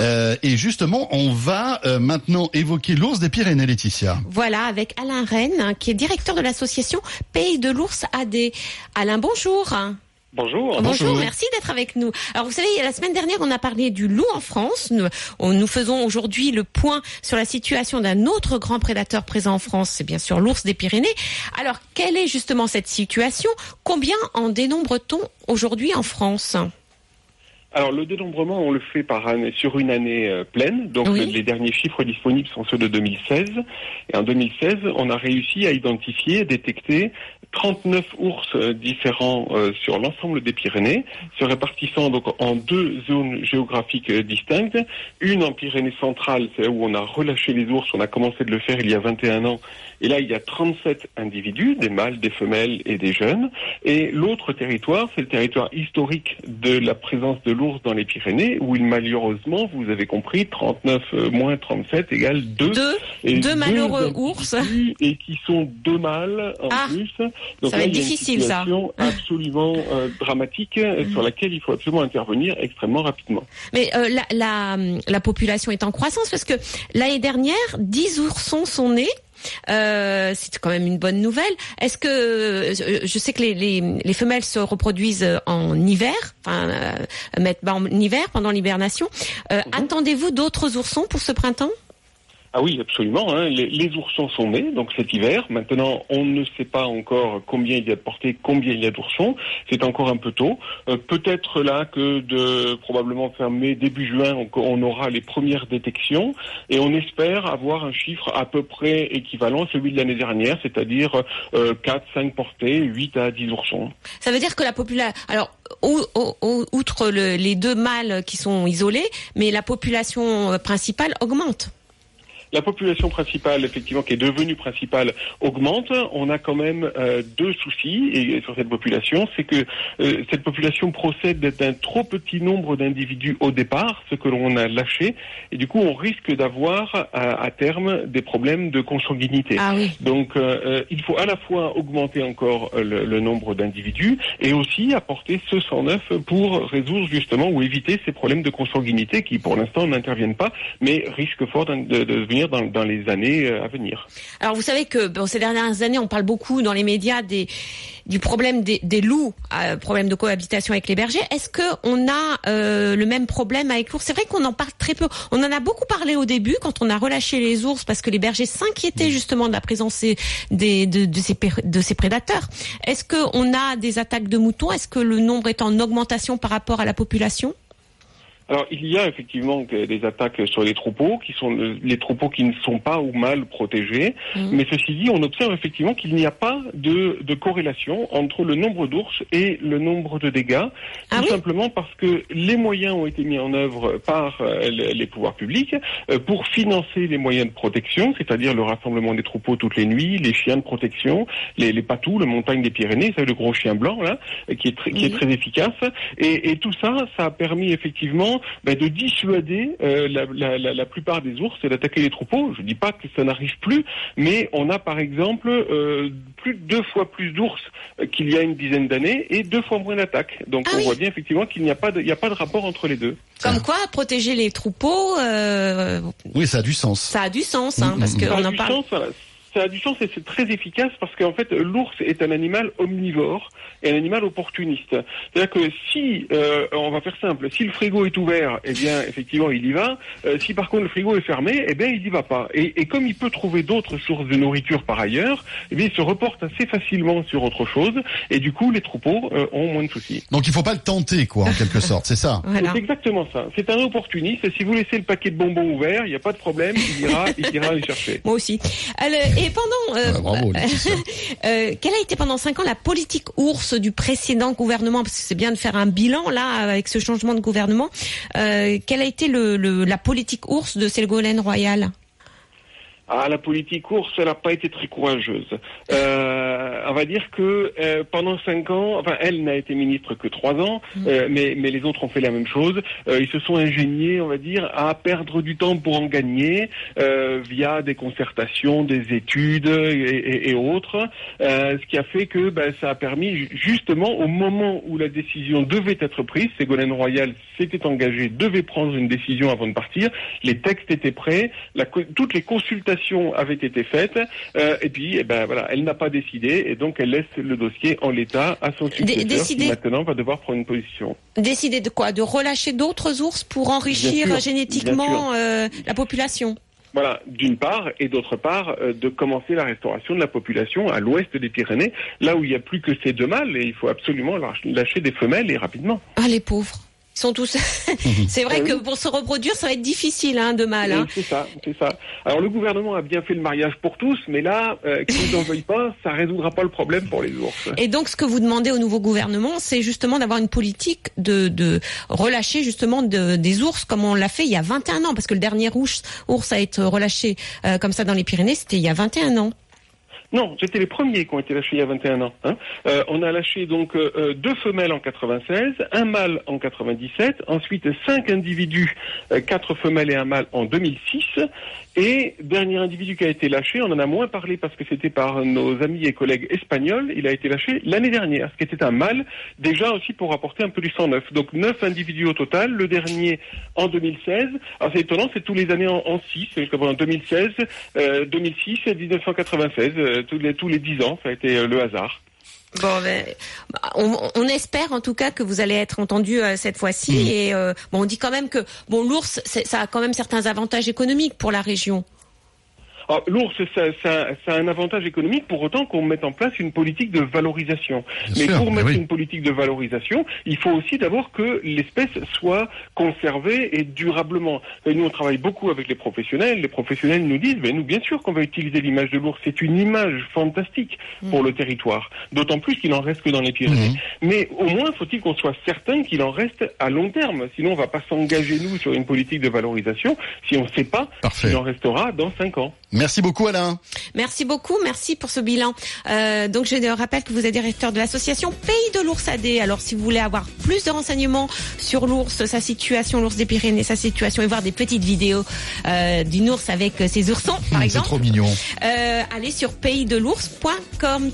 Euh, et justement, on va euh, maintenant évoquer l'ours des Pyrénées, Laetitia. Voilà, avec Alain Rennes, hein, qui est directeur de l'association Pays de l'ours AD. Alain, bonjour. Bonjour. Bonjour, merci d'être avec nous. Alors vous savez, la semaine dernière, on a parlé du loup en France. Nous, on- nous faisons aujourd'hui le point sur la situation d'un autre grand prédateur présent en France, c'est bien sûr l'ours des Pyrénées. Alors, quelle est justement cette situation? Combien en dénombre-t-on aujourd'hui en France? Alors le dénombrement, on le fait par année, sur une année euh, pleine. Donc Oui. le- les derniers chiffres disponibles sont ceux de 2016. Et en 2016, on a réussi à identifier, détecter 39 ours euh, différents euh, sur l'ensemble des Pyrénées, se répartissant donc en deux zones géographiques euh, distinctes. Une en Pyrénées centrales, c'est où on a relâché les ours. On a commencé de le faire il y a 21 ans. Et là, il y a 37 individus, des mâles, des femelles et des jeunes. Et l'autre territoire, c'est le territoire historique de la présence de l'ours dans les Pyrénées, où il malheureusement, vous avez compris, 39 euh, moins 37 égale 2. Deux, Et deux malheureux ours. Et qui sont deux mâles en Ah, plus. ça va là, être il y a une difficile, ça. situation absolument euh, dramatique euh, sur laquelle il faut absolument intervenir extrêmement rapidement. Mais euh, la, la, la population est en croissance parce que l'année dernière, 10 oursons sont nés. Euh, c'est quand même une bonne nouvelle. Est-ce que euh, je sais que les, les, les femelles se reproduisent en hiver, enfin euh, mettent bas en hiver pendant l'hibernation. Euh, Attendez-vous d'autres oursons pour ce printemps? Ah oui, absolument. hein. Les, oursons sont nés, donc cet hiver. Maintenant, on ne sait pas encore combien il y a de portées, combien il y a d'oursons. C'est encore un peu tôt. Euh, Peut-être là que de probablement fin mai, début juin, on, aura les premières détections et on espère avoir un chiffre à peu près équivalent à celui de l'année dernière, c'est-à-dire euh, 4, 5 portées, 8 à 10 oursons. Ça veut dire que la population, alors ou- ou- ou- outre le- les deux mâles qui sont isolés, mais la population euh, principale augmente. La population principale, effectivement, qui est devenue principale, augmente. On a quand même euh, deux soucis et, sur cette population, c'est que euh, cette population procède d'un trop petit nombre d'individus au départ, ce que l'on a lâché, et du coup, on risque d'avoir à, à terme des problèmes de consanguinité. Ah oui. Donc, euh, euh, il faut à la fois augmenter encore euh, le, le nombre d'individus et aussi apporter ce sang neuf pour résoudre justement ou éviter ces problèmes de consanguinité qui, pour l'instant, n'interviennent pas, mais risquent fort d'in- de, de dans, les années euh, à venir. Alors vous savez que bon, ces dernières années, on parle beaucoup dans les médias du problème des, loups, euh, problème de cohabitation avec les bergers. Est-ce que on a euh, le même problème avec l'ours? C'est vrai qu'on en parle très peu. On en a beaucoup parlé au début quand on a relâché les ours parce que les bergers s'inquiétaient justement de la présence des, de, ces, de ces prédateurs. Est-ce que on a des attaques de moutons? Est-ce que le nombre est en augmentation par rapport à la population? Alors, il y a effectivement des attaques sur les troupeaux, qui sont le- les troupeaux qui ne sont pas ou mal protégés. Mhm. Mais ceci dit, on observe effectivement qu'il n'y a pas de, de corrélation entre le nombre d'ours et le nombre de dégâts, Ah tout oui simplement parce que les moyens ont été mis en œuvre par euh, les, pouvoirs publics euh, pour financer les moyens de protection, c'est-à-dire le rassemblement des troupeaux toutes les nuits, les chiens de protection, les, les patous, le montagne des Pyrénées, c'est le gros chien blanc là, euh, qui est très, qui est Oui. très efficace. Et, et tout ça, ça a permis effectivement ben, de dissuader euh, la, la, la, la plupart des ours et d'attaquer les troupeaux. Je dis pas que ça n'arrive plus, mais on a par exemple euh, plus de deux fois plus d'ours qu'il y a une dizaine d'années et deux fois moins d'attaques. Donc Ah on oui. voit bien effectivement qu'il n'y a pas de, il n'y a pas de rapport entre les deux. Comme quoi, protéger les troupeaux, euh, Oui, ça a du sens. ça a du sens, hein, parce mm, Ça qu'on a en du parle. sens, voilà. Ça a du sens et c'est très efficace parce qu'en fait l'ours est un animal omnivore et un animal opportuniste. C'est-à-dire que si, euh, on va faire simple, si le frigo est ouvert, eh bien effectivement il y va. Euh, si par contre le frigo est fermé, eh bien il n'y va pas. Et, et comme il peut trouver d'autres sources de nourriture par ailleurs, eh bien il se reporte assez facilement sur autre chose et du coup les troupeaux euh, ont moins de soucis. Donc il faut pas le tenter, quoi, en quelque sorte, c'est ça. Voilà. C'est exactement ça. C'est un opportuniste. Si vous laissez le paquet de bonbons ouvert, il n'y a pas de problème. Il ira, il ira les chercher. Moi aussi. Alors, et pendant, euh, bravo, Laetitia. euh, quelle a été pendant cinq ans la politique ours du précédent gouvernement? Parce que c'est bien de faire un bilan là avec ce changement de gouvernement. Euh, quelle a été le, le- la politique ours de Ségolène Royal? Ah, la politique ours, elle n'a pas été très courageuse. Euh, on va dire que euh, pendant cinq ans, enfin, elle n'a été ministre que trois ans, euh, mais, mais les autres ont fait la même chose. Euh, ils se sont ingéniés, on va dire, à perdre du temps pour en gagner euh, via des concertations, des études et, et- et autres. Euh, ce qui a fait que ben, ça a permis ju- justement au moment où la décision devait être prise, Ségolène Royal s'était engagée, devait prendre une décision avant de partir. Les textes étaient prêts, la toutes les consultations avaient été faites, euh, et puis eh ben voilà, elle n'a pas décidé, et donc elle laisse le dossier en l'état à son successeur décider- qui maintenant va devoir prendre une position. Décider de quoi? De relâcher d'autres ours pour enrichir sûr, génétiquement euh, la population? Voilà, d'une part, et d'autre part, euh, de commencer la restauration de la population à l'ouest des Pyrénées, là où il n'y a plus que ces deux mâles, et il faut absolument lâch- lâcher des femelles et rapidement. Ah, les pauvres. Ils sont tous. c'est vrai oui. que pour se reproduire, ça va être difficile, hein, de mal. Hein. Oui, C'est ça, c'est ça. Alors le gouvernement a bien fait le mariage pour tous, mais là, euh, qu'ils n'en veuillent pas, ça résoudra pas le problème pour les ours. Et donc, ce que vous demandez au nouveau gouvernement, c'est justement d'avoir une politique de, de relâcher justement de- des ours comme on l'a fait il y a 21 ans, parce que le dernier ours, ours a été relâché euh, comme ça dans les Pyrénées, c'était il y a 21 ans. Non, c'était les premiers qui ont été lâchés il y a 21 ans. hein. Euh, on a lâché donc euh, euh, deux femelles en 96, un mâle en 97, ensuite cinq individus, quatre femelles et un mâle en 2006, et dernier individu qui a été lâché, on en a moins parlé parce que c'était par nos amis et collègues espagnols, il a été lâché l'année dernière, ce qui était un mâle, déjà aussi pour apporter un peu du sang neuf. Donc neuf individus au total, le dernier en 2016. Alors c'est étonnant, c'est tous les années en, en six, c'est comme en 2016, euh, 2006 et 1996, euh, tous les tous les dix ans, ça a été euh, le hasard. Bon, ben, on, on espère en tout cas que vous allez être entendu euh, cette fois-ci. Et euh, bon, on dit quand même que bon, l'ours, ça a quand même certains avantages économiques pour la région. Alors, L'ours, ça, ça- ça a un avantage économique pour autant qu'on mette en place une politique de valorisation. Bien mais sûr, pour mais mettre oui. une politique de valorisation, il faut aussi d'abord que l'espèce soit conservée et durablement. Et nous, on travaille beaucoup avec les professionnels. Les professionnels nous disent, mais nous, bien sûr qu'on va utiliser l'image de l'ours. C'est une image fantastique pour le territoire. D'autant plus qu'il en reste que dans les Pyrénées. Mais au moins, faut-il qu'on soit certain qu'il en reste à long terme. Sinon, on va pas s'engager, nous, sur une politique de valorisation si on ne sait pas s'il en restera dans cinq ans. Merci beaucoup Alain. Merci beaucoup, merci pour ce bilan. Euh, donc je rappelle que vous êtes directeur de l'association Pays de l'ours AD. Alors si vous voulez avoir plus de renseignements sur l'ours, sa situation, l'ours des Pyrénées, sa situation et voir des petites vidéos euh, d'une ours avec ses oursons, par C'est exemple, trop mignon. euh, allez sur paysdelours.com,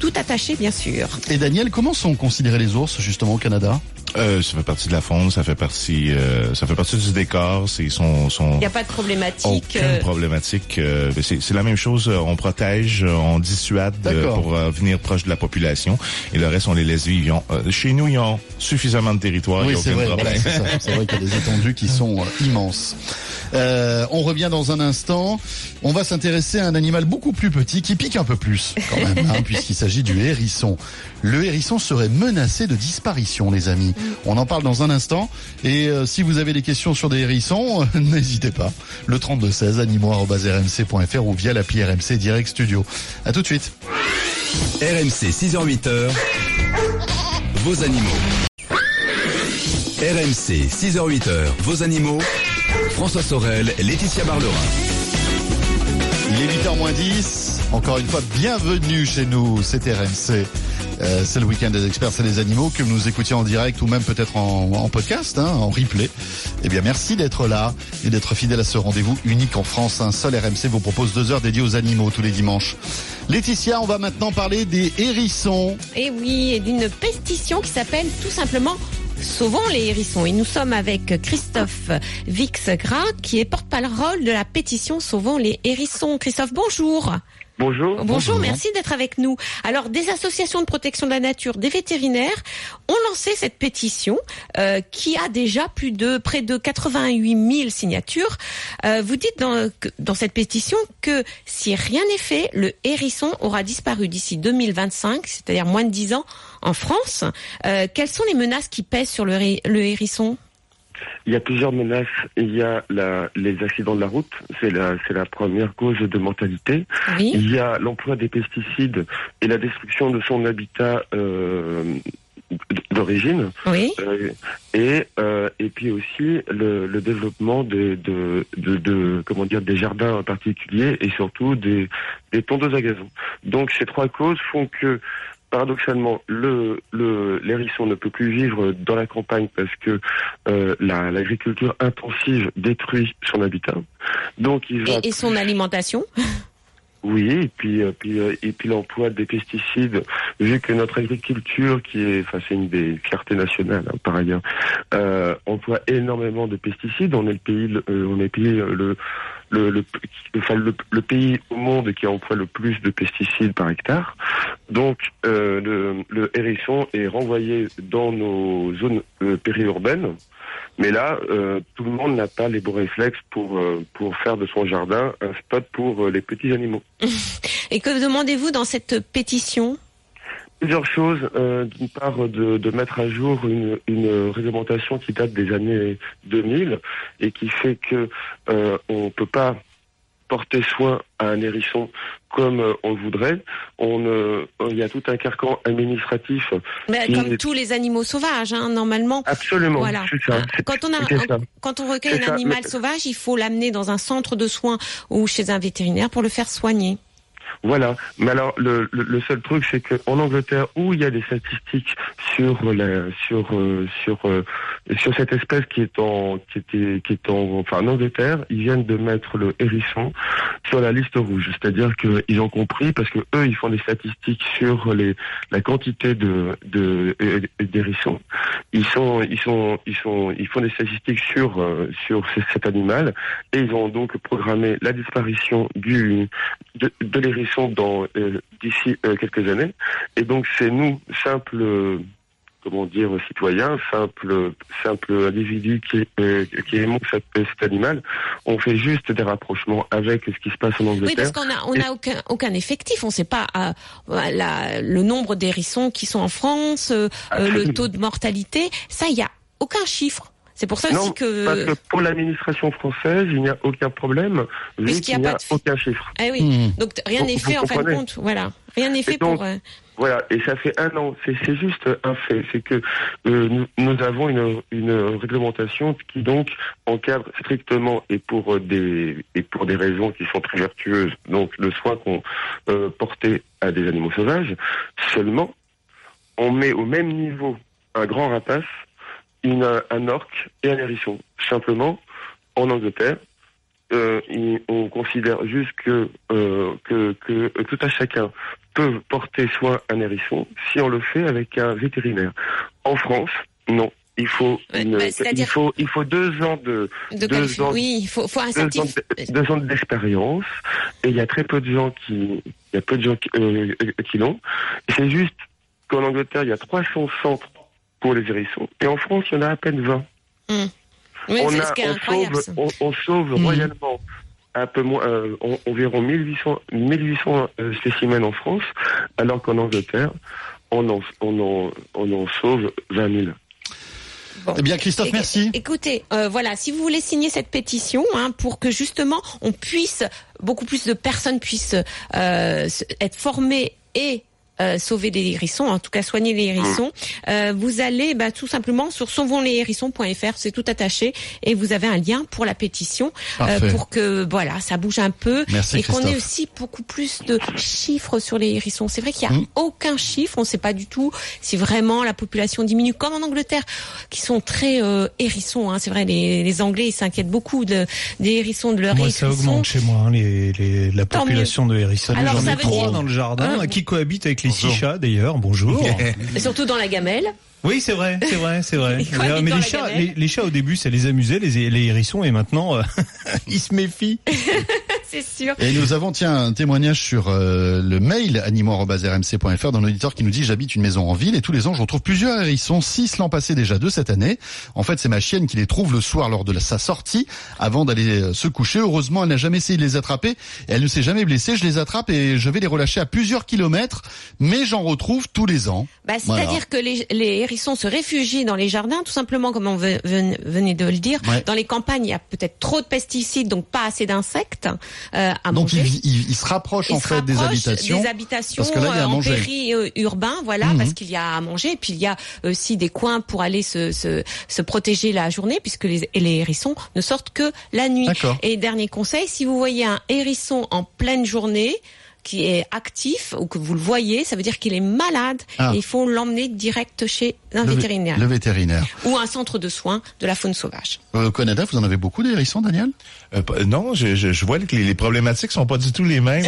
tout attaché bien sûr. Et Daniel, comment sont considérés les ours justement au Canada? Euh, ça fait partie de la faune, ça fait partie, euh, ça fait partie du décor. C'est son, son. Il n'y a pas de problématique. Aucune euh, problématique. euh, c'est c'est la même chose. euh, On protège, euh, on dissuade euh, pour euh, venir proche de la population. Et le reste, on les laisse vivre. Ont, euh, chez nous, ils ont suffisamment de territoire. Oui, a c'est aucun vrai. problème. voilà, c'est ça. C'est vrai qu'il y a des étendues qui sont euh, immenses. Euh, on revient dans un instant. On va s'intéresser à un animal beaucoup plus petit qui pique un peu plus quand même, hein, puisqu'il s'agit du hérisson. Le hérisson serait menacé de disparition, les amis. On en parle dans un instant. Et euh, si vous avez des questions sur des hérissons, euh, n'hésitez pas. Le 3216 animaux@rmc.fr ou via l'appli RMC Direct Studio. À tout de suite. RMC 6h-8h, vos animaux. RMC 6h-8h, vos animaux. François Sorel, Laetitia Barlerin. Il est 8h moins 10. Encore une fois, bienvenue chez nous. C'est RMC. Euh, c'est le week-end des experts, c'est les animaux que vous nous écoutiez en direct ou même peut-être en, podcast, hein, en replay. Eh bien, merci d'être là et d'être fidèle à ce rendez-vous unique en France. Un seul RMC vous propose deux heures dédiées aux animaux tous les dimanches. Laetitia, on va maintenant parler des hérissons. Et oui, et d'une pétition qui s'appelle tout simplement Sauvons les hérissons. Et nous sommes avec Christophe Vixgras, qui est porte-parole de la pétition Sauvons les hérissons. Christophe, bonjour. Bonjour. Bonjour, merci d'être avec nous. Alors, des associations de protection de la nature, des vétérinaires ont lancé cette pétition euh, qui a déjà plus de près de 88 000 signatures. Euh, vous dites dans, cette pétition que si rien n'est fait, le hérisson aura disparu d'ici 2025, c'est-à-dire moins de 10 ans en France. Euh, quelles sont les menaces qui pèsent sur le, le hérisson? Il y a plusieurs menaces. Il y a la, les accidents de la route, c'est la, c'est la première cause de mortalité. Oui. Il y a l'emploi des pesticides et la destruction de son habitat euh, d'origine. Oui. Euh, et euh, et puis aussi le, le développement de, de, de, de- comment dire des jardins particuliers et surtout des, des tondeuses à gazon. Donc ces trois causes font que paradoxalement le le l'hérisson ne peut plus vivre dans la campagne parce que euh, la- l'agriculture intensive détruit son habitat. Donc il va Et, et son alimentation oui, et puis, euh, puis euh, et puis l'emploi des pesticides, vu que notre agriculture, qui est, enfin c'est une des fiertés nationales hein, par ailleurs, euh, emploie énormément de pesticides. On est le pays, euh, on est le pays le le, le, le, pays au monde qui emploie le plus de pesticides par hectare. Donc euh, le, le hérisson est renvoyé dans nos zones euh, périurbaines. Mais là, euh, tout le monde n'a pas les bons réflexes pour pour faire de son jardin un spot pour les petits animaux. Et que demandez-vous dans cette pétition? Plusieurs choses. Euh, D'une part, de, de mettre à jour une, une réglementation qui date des années 2000 et qui fait que euh, on peut pas porter soin à un hérisson comme euh, on le voudrait. On, euh, il y a tout un carcan administratif. Mais comme est- tous les animaux sauvages, hein, normalement. Absolument, Voilà. ça. Quand on, a, quand on recueille un ça, animal mais- sauvage, il faut l'amener dans un centre de soins ou chez un vétérinaire pour le faire soigner. Voilà. Mais alors, le, le, seul truc, c'est qu'en Angleterre, où il y a des statistiques sur la, sur, euh, sur, euh, sur cette espèce qui est en, qui était, qui est en, enfin, en Angleterre, ils viennent de mettre le hérisson sur la liste rouge. C'est-à-dire qu'ils ont compris parce que eux, ils font des statistiques sur les, la quantité de, de, d'hérissons. Ils sont, ils sont, ils sont, ils font des statistiques sur, euh, sur ce- cet animal et ils ont donc programmé la disparition du, de, de l'hérisson dans euh, d'ici euh, quelques années. Et donc c'est nous simples euh, comment dire, citoyen, simple, simple individu qui, euh, qui aimons cet, cet animal, on fait juste des rapprochements avec ce qui se passe en Oui, Angleterre. parce qu'on a, on a aucun, aucun effectif. On ne sait pas euh, la- le nombre d'hérissons qui sont en France, euh, le taux de mortalité. Ça, il y a aucun chiffre. C'est pour ça non, aussi que. parce que pour l'administration française, il n'y a aucun problème, vu Puisqu'il qu'il n'y a a pas de- aucun chiffre. Ah oui. Hmm. Donc rien n'est fait en fin de compte. Voilà. Rien n'est fait donc, pour. euh, Voilà, et ça fait un an. C'est juste un fait. C'est que euh, nous, nous avons une, une réglementation qui donc encadre strictement et pour euh, des et pour des raisons qui sont très vertueuses. Donc le soin qu'on euh, portait à des animaux sauvages. Seulement, on met au même niveau un grand rapace, une, un orque et un hérisson. Simplement, en Angleterre, euh, il- on considère juste que, euh, que, que euh, tout à chacun peut porter soin un hérisson si on le fait avec un vétérinaire. En France, non. Il faut, une- bah, il faut, il faut deux ans de, de deux ans, Oui, il faut, faut un deux ans certif- d- deux ans d'expérience et il y a très peu de gens qui, il y a peu de gens qui, euh, qui l'ont. C'est juste qu'en Angleterre, il y a 300 centres pour les hérissons et en France, il y en a à peine 20 Hum. Oui, on, c'est a- ce qui est on incroyable. sauve, on, on sauve Mhm. royalement un peu moins, euh, en- environ 1800, 1800 euh, spécimens en France, alors qu'en Angleterre, on en, on, en, on en sauve 20 000. Bon. Eh bien, Christophe, merci. Écoutez, euh, voilà, si vous voulez signer cette pétition, hein, pour que justement on puisse, beaucoup plus de personnes puissent euh, se- être formées et euh, sauver des hérissons, en tout cas soigner les hérissons, euh, vous allez bah, tout simplement sur sauvonsleshérissons.fr, c'est tout attaché, et vous avez un lien pour la pétition euh, pour que voilà, ça bouge un peu Merci, et qu'on ait aussi beaucoup plus de chiffres sur les hérissons. C'est vrai qu'il n'y a Mm. aucun chiffre, on ne sait pas du tout si vraiment la population diminue, comme en Angleterre, qui sont très euh, hérissons. Hein. C'est vrai, les, les Anglais ils s'inquiètent beaucoup de, des hérissons, de leur Moi, ça hérissons. augmente chez moi, hein, les, les- la population de hérissons. Alors, J'en ça ai trois dans le jardin, Hein qui cohabitent avec les six Bonjour. chats d'ailleurs. Bonjour. Et surtout dans la gamelle. oui, c'est vrai, c'est vrai, c'est vrai. Mais les chats, les chats au début, ça les amusait, les, les hérissons, et maintenant, euh, ils se méfient. C'est sûr. Et nous avons, tiens, un témoignage sur euh, le mail animaux.rmc.fr d'un auditeur qui nous dit j'habite une maison en ville et tous les ans je retrouve plusieurs hérissons, six l'an passé déjà deux cette année. En fait, c'est ma chienne qui les trouve le soir lors de la- sa sortie avant d'aller euh, se coucher. Heureusement, elle n'a jamais essayé de les attraper et elle ne s'est jamais blessée. Je les attrape et je vais les relâcher à plusieurs kilomètres, mais j'en retrouve tous les ans. Bah, C'est-à-dire Voilà. que les, les hérissons se réfugient dans les jardins, tout simplement comme on ve- ven- venait de le dire. Ouais. Dans les campagnes, il y a peut-être trop de pesticides, donc pas assez d'insectes euh, à Donc manger. ils se rapprochent Ils en se fait des habitations. des habitations parce que là, il y a à euh, en manger. péri-urbain, voilà, Mhm. parce qu'il y a à manger. Et puis il y a aussi des coins pour aller se, se, se protéger la journée, puisque les, les hérissons ne sortent que la nuit. Et dernier conseil, si vous voyez un hérisson en pleine journée qui est actif ou que vous le voyez, ça veut dire qu'il est malade Ah. et il faut l'emmener direct chez un Le vétérinaire Le vétérinaire. ou un centre de soins de la faune sauvage. Euh, Au Canada, vous en avez beaucoup des hérissons, Daniel? Euh, non, je, je, je vois que les, les problématiques sont pas du tout les mêmes.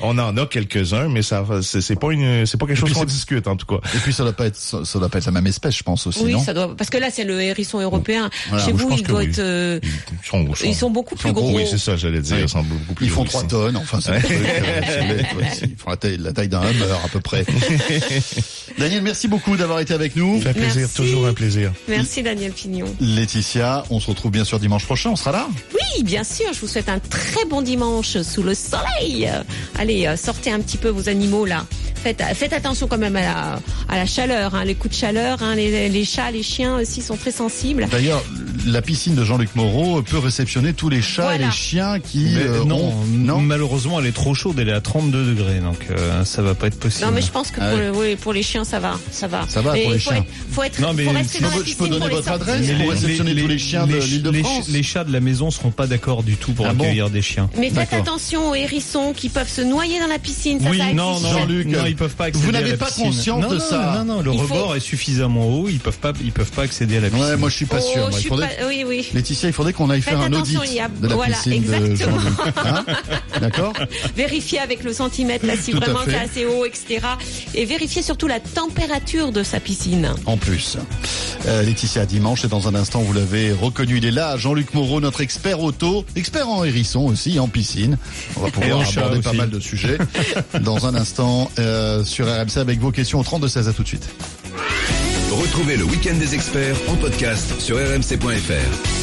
On, on en a quelques-uns, mais ça, c'est pas une, c'est pas quelque chose qu'on discute en tout cas. Et puis ça doit pas être, ça, ça doit pas être la même espèce, je pense aussi, oui, non? ça doit parce que là c'est le hérisson européen. Voilà, Chez vous, il doit oui. être euh, Ils sont, ils sont beaucoup plus sont gros. gros, Oui, c'est ça, j'allais dire. Ils sont beaucoup plus Ils font gros 3 ici. tonnes, enfin c'est un truc, euh, ouais, Ils font la taille, la taille d'un Hummer à peu près. Daniel, merci beaucoup d'avoir été avec nous. Ça fait plaisir, Merci. toujours un plaisir. Merci Daniel Pignon. Laetitia, on se retrouve bien sûr dimanche prochain, on sera là Oui, bien sûr, je vous souhaite un très bon dimanche sous le soleil. Allez, euh, sortez un petit peu vos animaux là. Faites, attention quand même à la, à la chaleur, hein, les coups de chaleur. Hein, les, les chats, les chiens aussi sont très sensibles. D'ailleurs, la piscine de Jean-Luc Moreau peut réceptionner tous les chats Voilà. et les chiens qui... Euh, non, ont- non malheureusement, elle est trop chaude, elle est à 32 degrés, donc euh, ça va pas être possible. Non, mais je pense que Ah pour, ouais. le- oui, pour les chiens, ça va, ça va. Ça va Mais pour les faut chiens. Être, faut être, Non, mais faut rester je dans peux- la je piscine peux donner les votre adresse Mais pour réceptionner tous les chiens de les- l'Île-de-France. les- les chats de la maison seront pas d'accord du tout pour Ah bon accueillir des chiens. Mais faites attention aux hérissons qui peuvent se noyer dans la piscine. Ça, oui, ça non, non, Jean-Luc, non, ils peuvent pas accéder vous à n'avez la pas piscine. conscience non, de non, ça. Non, non, le rebord est suffisamment haut, ils peuvent pas, ils peuvent pas accéder à la piscine. Ouais, moi je suis pas Oh, sûr. Il faudrait- pas- Oui, oui. Laetitia, il faudrait qu'on aille Faites faire un audit il y a- de la voilà, piscine exactement. Hein D'accord Vérifiez avec le centimètre là si Tout vraiment c'est assez haut, etc. Et vérifiez surtout la température de sa piscine. En plus. Euh, Laetitia, dimanche, et dans un instant, vous l'avez reconnu, il est là, Jean-Luc Moreau, notre expert auto, expert en hérisson aussi, en piscine. On va pouvoir aborder pas mal de sujets. dans un instant, euh, sur RMC avec vos questions au 32-16, à tout de suite. Retrouvez le week-end des experts en podcast sur rmc.fr.